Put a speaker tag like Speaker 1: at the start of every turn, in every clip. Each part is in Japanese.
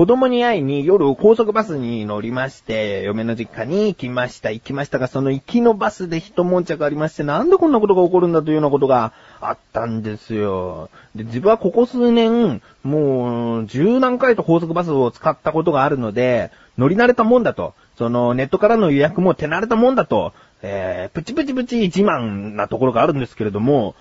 Speaker 1: 子供に会いに夜高速バスに乗りまして、嫁の実家に行きました。行きましたが、その行きのバスで一悶着ありまして、なんでこんなことが起こるんだというようなことがあったんですよ。で、自分はここ数年、もう、十何回と高速バスを使ったことがあるので、乗り慣れたもんだと。その、ネットからの予約も手慣れたもんだと、えー、プチプチプチ自慢なところがあるんですけれども、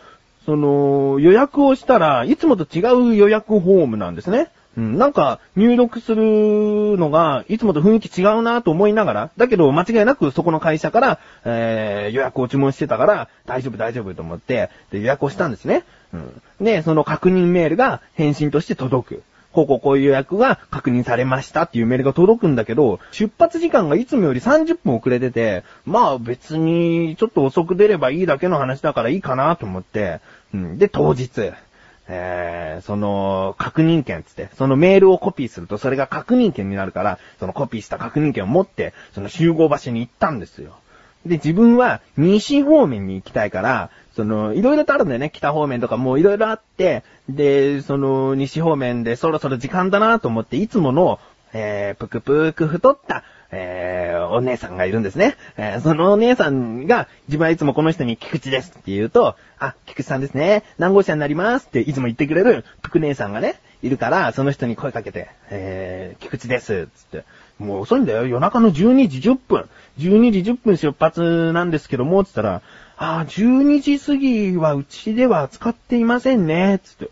Speaker 1: その、予約をしたらいつもと違う予約フォームなんですね。うん、なんか、入力するのが、いつもと雰囲気違うなと思いながら、だけど間違いなくそこの会社から、えー、予約を注文してたから、大丈夫大丈夫と思って、で、予約をしたんですね。うん。で、その確認メールが返信として届く。こうこうこういう予約が確認されましたっていうメールが届くんだけど、出発時間がいつもより30分遅れてて、まあ別にちょっと遅く出ればいいだけの話だからいいかなと思って、うん、で、当日、えー、その、確認券つって、そのメールをコピーするとそれが確認券になるから、そのコピーした確認券を持って、その集合場所に行ったんですよ。で、自分は西方面に行きたいから、その、いろいろとあるんだよね。北方面とかもいろいろあって、で、その、西方面でそろそろ時間だなと思って、いつもの、えー、ぷくぷく太った、えー、お姉さんがいるんですね。えー、そのお姉さんが、自分はいつもこの人に菊池ですって言うと、あ、菊池さんですね。何号車になりますっていつも言ってくれる、ぷく姉さんがね、いるから、その人に声かけて、えー、菊池です、つって。もう遅いんだよ。夜中の12時10分。12時10分出発なんですけども、つったら、あ、12時過ぎはうちでは使っていませんね、つって。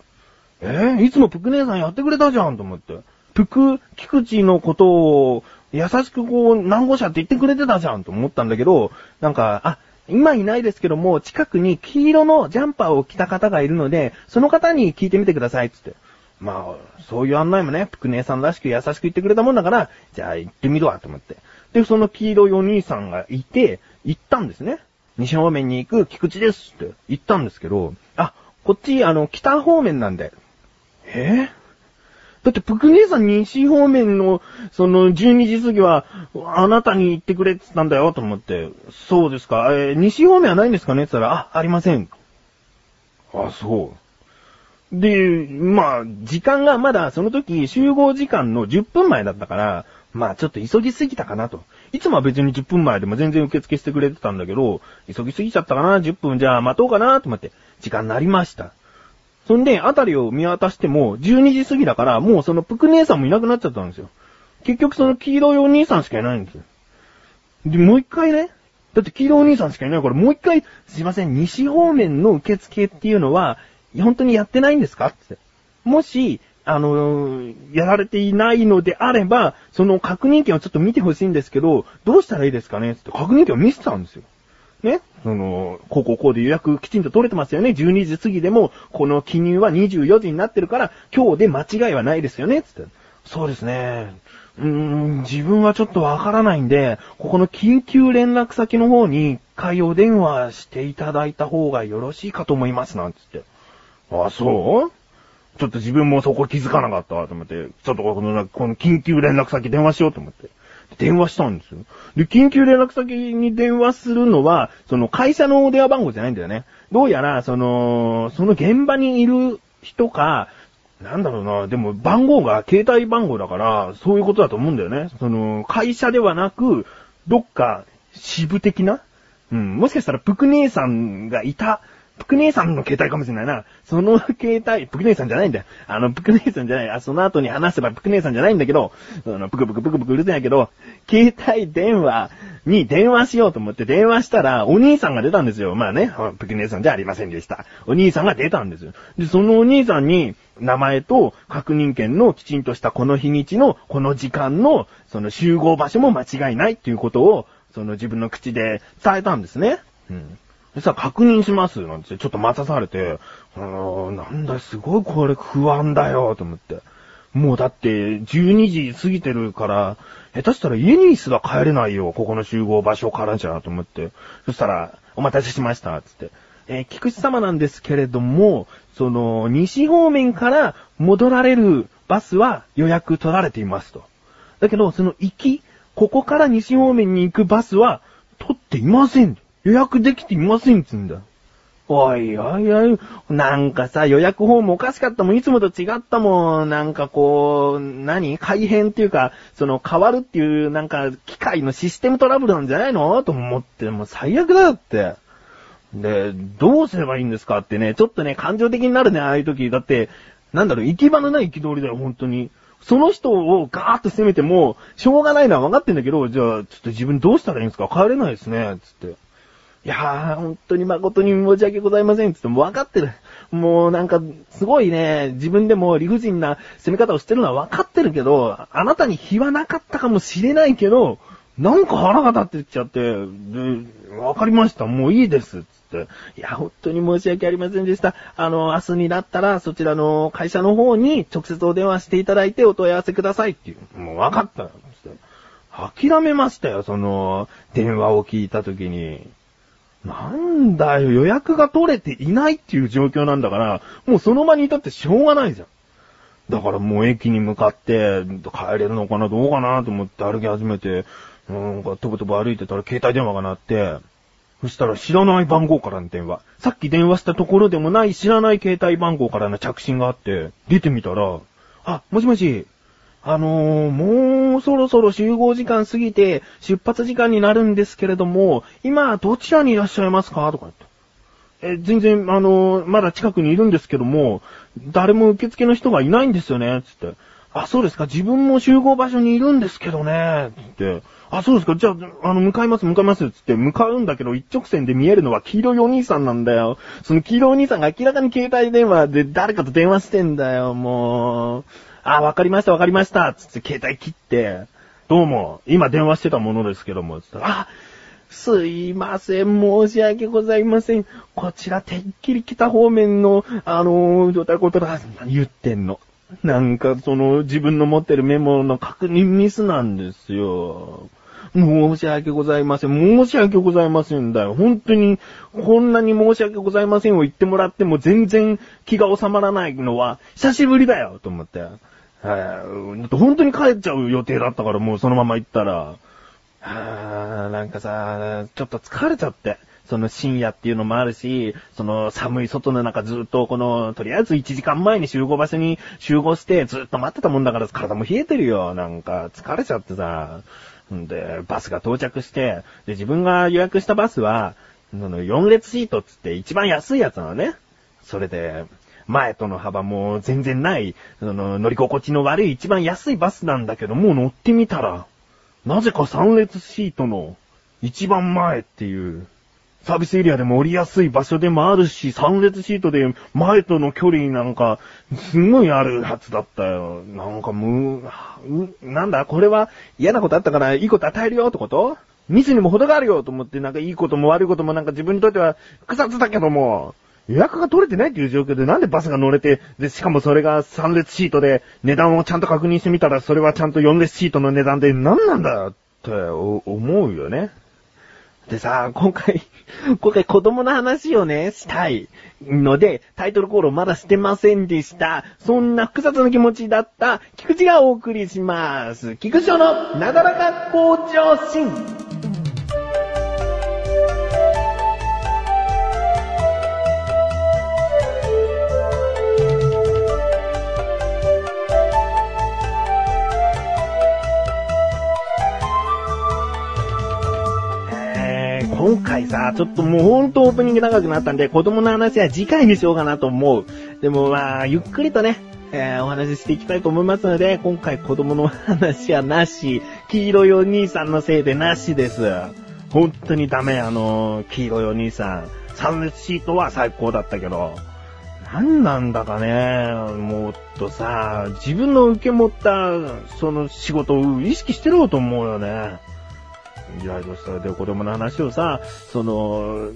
Speaker 1: えー、いつもぷく姉さんやってくれたじゃん、と思って。ぷく、菊池のことを、優しくこう、何号車って言ってくれてたじゃん、と思ったんだけど、なんか、あ、今いないですけども、近くに黄色のジャンパーを着た方がいるので、その方に聞いてみてください、つって。まあ、そういう案内もね、ぷく姉さんらしく優しく言ってくれたもんだから、じゃあ行ってみるわ、と思って。で、その黄色いお兄さんがいて、行ったんですね。西方面に行く菊池ですって言ったんですけど、あ、こっち、あの、北方面なんで。え？だって、ぷく姉さん西方面の、その、12時過ぎは、あなたに言ってくれって言ったんだよ、と思って。そうですか。えー西方面はないんですかね？って言ったら、あ、ありません。あ、そう。で、まあ、時間がまだその時集合時間の10分前だったから、まあちょっと急ぎすぎたかなと。いつもは別に10分前でも全然受付してくれてたんだけど、急ぎすぎちゃったかな ?10 分じゃあ待とうかな？と思って、時間になりました。そんで、あたりを見渡しても、12時過ぎだから、もうそのぷく姉さんもいなくなっちゃったんですよ。結局その黄色いお兄さんしかいないんですよ。で、もう一回ね、だって黄色いお兄さんしかいないから、もう一回、すいません、西方面の受付っていうのは、本当にやってないんですかって。もし、あのやられていないのであれば、その確認券をちょっと見てほしいんですけど、どうしたらいいですかねって確認券を見せたんですよ。ねその、こうこうこうで予約きちんと取れてますよね。12時過ぎでも、この記入は24時になってるから、今日で間違いはないですよね。つって。そうですね。うーん、自分はちょっとわからないんで、ここの緊急連絡先の方に一回お電話していただいた方がよろしいかと思います、なんつって。あ、そう？ちょっと自分もそこ気づかなかったわと思って、ちょっとこの、この緊急連絡先電話しようと思って。電話したんですよ。で、緊急連絡先に電話するのは、その会社の電話番号じゃないんだよね。どうやら、その、その現場にいる人か、なんだろうな、でも番号が携帯番号だから、そういうことだと思うんだよね。その、会社ではなく、どっか支部的な？うん、もしかしたら、ぷく姉さんがいた、ぷく姉さんの携帯かもしれないな。その携帯、ぷく姉さんじゃないんだよ。あの、ぷく姉さんじゃない。あ、その後に話せばぷく姉さんじゃないんだけど、その、ぷくぷくぷくぷくうるせえんやけど、携帯電話に電話しようと思って電話したら、お兄さんが出たんですよ。まあね、ぷく姉さんじゃありませんでした。お兄さんが出たんですよ。で、そのお兄さんに、名前と確認券のきちんとしたこの日にちの、この時間の、その集合場所も間違いないっていうことを、その自分の口で伝えたんですね。うん。そしたら確認しますなんてちょっと待たされて、あのーなんだ、すごいこれ不安だよ、と思って。もうだって、12時過ぎてるから、下手したら家にすら帰れないよ、ここの集合場所からじゃ、と思って。そしたら、お待たせしました、つって。えー菊池様なんですけれども、その、西方面から戻られるバスは予約取られていますと。だけど、その行き、ここから西方面に行くバスは取っていません。予約できていませんっ、つんだ。おいおいおい、なんかさ、予約フォームおかしかったもん、いつもと違ったもん、なんかこう、何？改変っていうか、その変わるっていう、なんか、機械のシステムトラブルなんじゃないの？と思って、もう最悪だよって。で、どうすればいいんですかってね、ちょっとね、感情的になるね、ああいう時。だって、なんだろう、行き場のない憤りだよ、本当に。その人をガーッと責めても、しょうがないのは分かってんだけど、じゃあ、ちょっと自分どうしたらいいんですか？帰れないですね、つって。いやー、本当に誠に申し訳ございません。つっても分かってる。もうなんか、すごいね、自分でも理不尽な攻め方をしてるのは分かってるけど、あなたに非はなかったかもしれないけど、なんか腹が立ってきちゃって、で、分かりました。もういいです。つって。いや、本当に申し訳ありませんでした。あの、明日になったら、そちらの会社の方に直接お電話していただいてお問い合わせくださいっていう。もう分かった。諦めましたよ、その、電話を聞いた時に。なんだよ、予約が取れていないっていう状況なんだから、もうその場にいたってしょうがないじゃん。だからもう駅に向かって、帰れるのかな、どうかなと思って歩き始めて、なんかとぼとぼ歩いてたら携帯電話が鳴って、そしたら知らない番号からの電話。さっき電話したところでもない知らない携帯番号からの着信があって、出てみたら、あ、もしもし、あのー、もうそろそろ集合時間過ぎて出発時間になるんですけれども、今どちらにいらっしゃいますか？とか言って。え、全然、あのー、まだ近くにいるんですけども、誰も受付の人がいないんですよね、つって。あ、そうですか、自分も集合場所にいるんですけどね、つって。あ、そうですか、じゃあ、あの、向かいます、向かいます、つって向かうんだけど、一直線で見えるのは黄色いお兄さんなんだよ。その黄色いお兄さんが明らかに携帯電話で誰かと電話してんだよ、もう。あ、わかりました、わかりました、つって携帯切って、どうも、今電話してたものですけども、つったら、あ、すいません、申し訳ございません。こちら、てっきり北方面の、あのー、どたことだ、言ってんの？なんか、その、自分の持ってるメモの確認ミスなんですよ。申し訳ございません。申し訳ございませんだよ。本当に、こんなに申し訳ございませんを言ってもらっても全然気が収まらないのは、久しぶりだよ、と思って。はい。本当に帰っちゃう予定だったからもうそのまま行ったら、はなんかさ、ちょっと疲れちゃって。その深夜っていうのもあるし、その寒い外の中ずっとこの、とりあえず1時間前に集合場所に集合してずっと待ってたもんだから体も冷えてるよ。なんか疲れちゃってさ。んで、バスが到着して、で、自分が予約したバスは、その4列シートっつって一番安いやつなのね。それで、前との幅も全然ない、その乗り心地の悪い一番安いバスなんだけど、もう乗ってみたら、なぜか3列シートの一番前っていう、サービスエリアでも降りやすい場所でもあるし、3列シートで前との距離なんか、すごいあるはずだったよ。なんかむ、なんだこれは嫌なことあったからいいこと与えるよってこと？ミスにも程があるよと思って、なんかいいことも悪いこともなんか自分にとっては複雑だけども、予約が取れてないっていう状況でなんでバスが乗れて、で、しかもそれが3列シートで値段をちゃんと確認してみたらそれはちゃんと4列シートの値段で何なんだって思うよね。でさ、今回、今回子供の話をね、したいので、タイトルコールをまだしてませんでした。そんな複雑な気持ちだった、菊池がお送りします。菊池のなだらか向上心。さ、ちょっともうほんとオープニング長くなったんで、子供の話は次回にしようかなと思う。でもまあ、ゆっくりとね、えー、お話ししていきたいと思いますので、今回子供の話はなし、黄色いお兄さんのせいでなしです。本当にダメ、あのー、黄色いお兄さん。サ列シートは最高だったけど、何なんだかね、もっとさ、自分の受け持った、その仕事を意識してろうと思うよね。いや、どうしたらで子供の話をさ、その、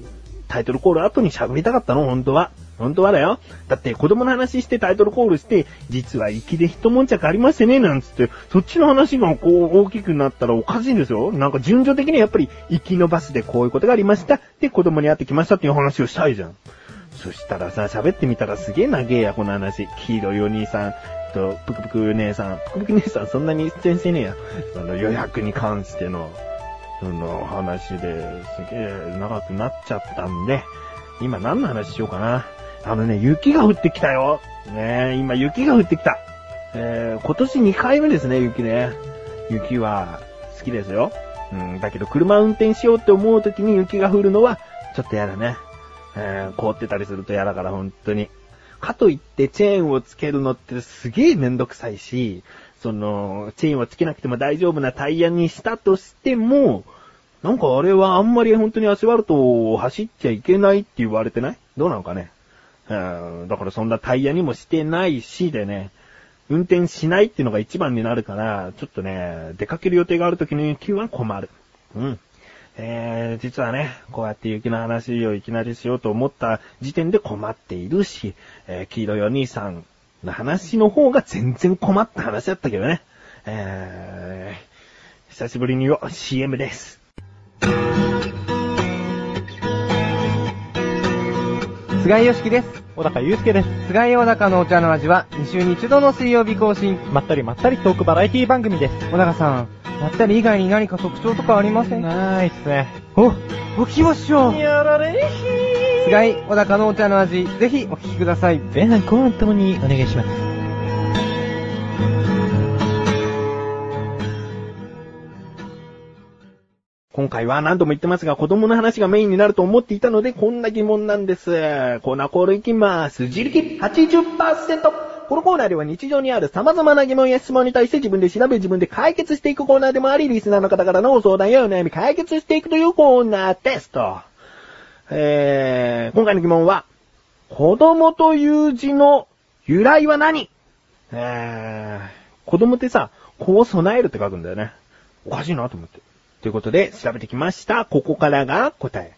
Speaker 1: タイトルコール後に喋りたかったの本当は。本当はだよ。だって子供の話してタイトルコールして、実は粋で一悶着ありましてね、なんつって、そっちの話がこう大きくなったらおかしいんですよ。なんか順序的にはやっぱり粋のバスでこういうことがありました。で、子供に会ってきましたっていう話をしたいじゃん。そしたらさ、喋ってみたらすげえ長えや、この話。黄色いお兄さんと、ぷくぷく姉さん。ぷくぷく姉さんそんなに出演してねえや。その予約に関しての。その話ですげえ長くなっちゃったんで、今何の話しようかな。あのね、雪が降ってきたよ。ねえ今雪が降ってきた。えー、今年2回目ですね、雪ね。雪は好きですよ。うん、だけど車運転しようって思う時に雪が降るのは、ちょっと嫌だね。えー、凍ってたりすると嫌だから、本当に。かといってチェーンをつけるのってすげえめんどくさいし、その、チェーンをつけなくても大丈夫なタイヤにしたとしても、なんかあれはあんまり本当にアスファルトを走っちゃいけないって言われてない？どうなのかね？うん、だからそんなタイヤにもしてないしでね、運転しないっていうのが一番になるから、ちょっとね、出かける予定がある時の雪は困る。うん。えー、実はね、こうやって雪の話をいきなりしようと思った時点で困っているし、えー、黄色いお兄さんの話の方が全然困った話だったけどね。えー、久しぶりに CM です。
Speaker 2: 菅井よしきです。
Speaker 3: 小高祐介です。
Speaker 2: 菅井小高のお茶の味は2週に1度の水曜日更新。
Speaker 3: まったりまったりトークバラエティ番組です。
Speaker 2: 小高さん、まったり以外に何か特徴とかありません？
Speaker 3: ないっすね。
Speaker 2: お、お聞きましょう。
Speaker 3: やられ
Speaker 2: ひ菅井小高のお茶の味、ぜひお聞きください。
Speaker 3: 前半後半ともにお願いします。
Speaker 1: 今回は何度も言ってますが、子供の話がメインになると思っていたので、こんな疑問なんです。コーナーコールいきます。自力80%。このコーナーでは日常にある様々な疑問や質問に対して自分で調べ自分で解決していくコーナーでもあり、リスナーの方からの相談やお悩み解決していくというコーナーですと。えー、今回の疑問は、子供という字の由来は何？えー、子供ってさ、こう備えるって書くんだよね。おかしいなと思って。ということで、調べてきました。ここからが答え。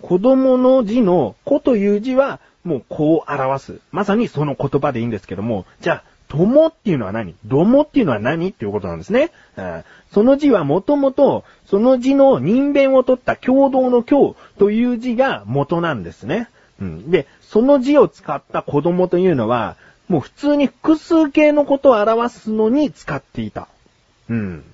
Speaker 1: 子供の字の子という字は、もうこう表す。まさにその言葉でいいんですけども、じゃあ、友っていうのは何？どもっていうのは何？っていうことなんですね。その字はもともと、その字の人弁を取った共同の共という字が元なんですね。うん、で、その字を使った子供というのは、もう普通に複数形のことを表すのに使っていた。うん。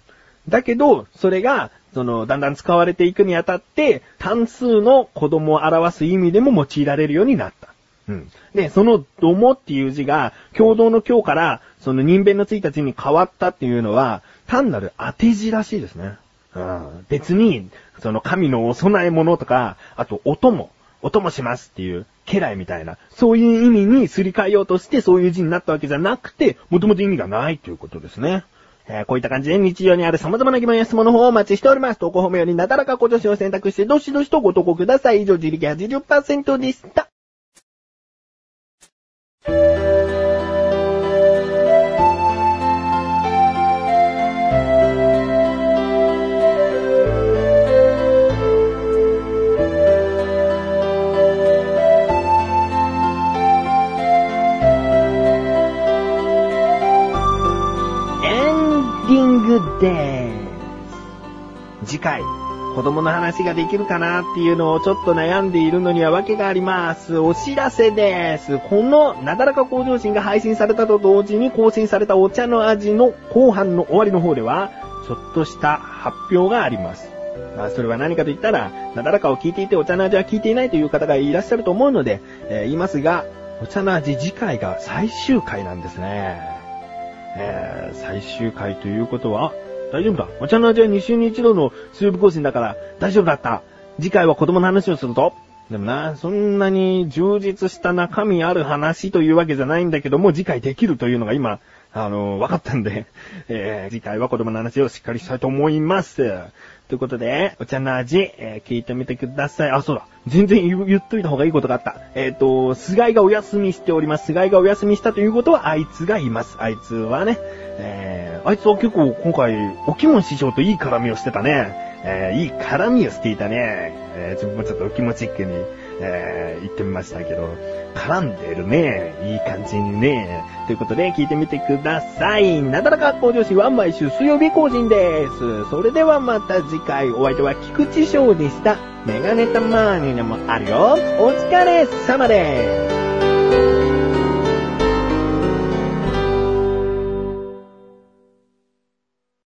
Speaker 1: だけど、それがその、だんだん使われていくにあたって、単数の子供を表す意味でも用いられるようになった。うん。で、その、どもっていう字が、共同の今日から、その人弁のついた字に変わったっていうのは、単なる当て字らしいですね。うん。別に、その神のお供え物とか、あと、音も、音もしますっていう、家来みたいな、そういう意味にすり替えようとしてそういう字になったわけじゃなくて、もともと意味がないということですね。えー、こういった感じで日常にある様々な疑問や質問の方をお待ちしております。投稿方面よりなだらかご助手を選択して、どしどしとご投稿ください。以上、自力80%でした。子供の話ができるかなっていうのをちょっと悩んでいるのには訳があります。お知らせです。このなだらか向上心が配信されたと同時に更新されたお茶の味の後半の終わりの方では、ちょっとした発表があります。まあ、それは何かと言ったら、なだらかを聞いていてお茶の味は聞いていないという方がいらっしゃると思うので、えー、言いますが、お茶の味次回が最終回なんですね。えー、最終回ということは、大丈夫だ。お茶の味は2週に1度の水曜日更新だから大丈夫だった。次回は子供の話をするとでもな、そんなに充実した中身ある話というわけじゃないんだけども、次回できるというのが今、あの、分かったんで、えー、次回は子供の話をしっかりしたいと思います。ということで、お茶の味、えー、聞いてみてください。あ、そうだ。全然言っといた方がいいことがあった。えっ、ー、と、菅井がお休みしております。菅井がお休みしたということは、あいつがいます。あいつはね、えー、あいつは結構今回、おきも師匠といい絡みをしてたね。えー、いい絡みをしていたね。えー、自分もちょっと気持ちっくに、えー、言ってみましたけど、絡んでるね。いい感じにね。ということで、聞いてみてください。なだらか向上心は毎週水曜日更新です。それではまた次回、お相手は菊池翔でした。メガネたまーにでもあるよ。お疲れ様です。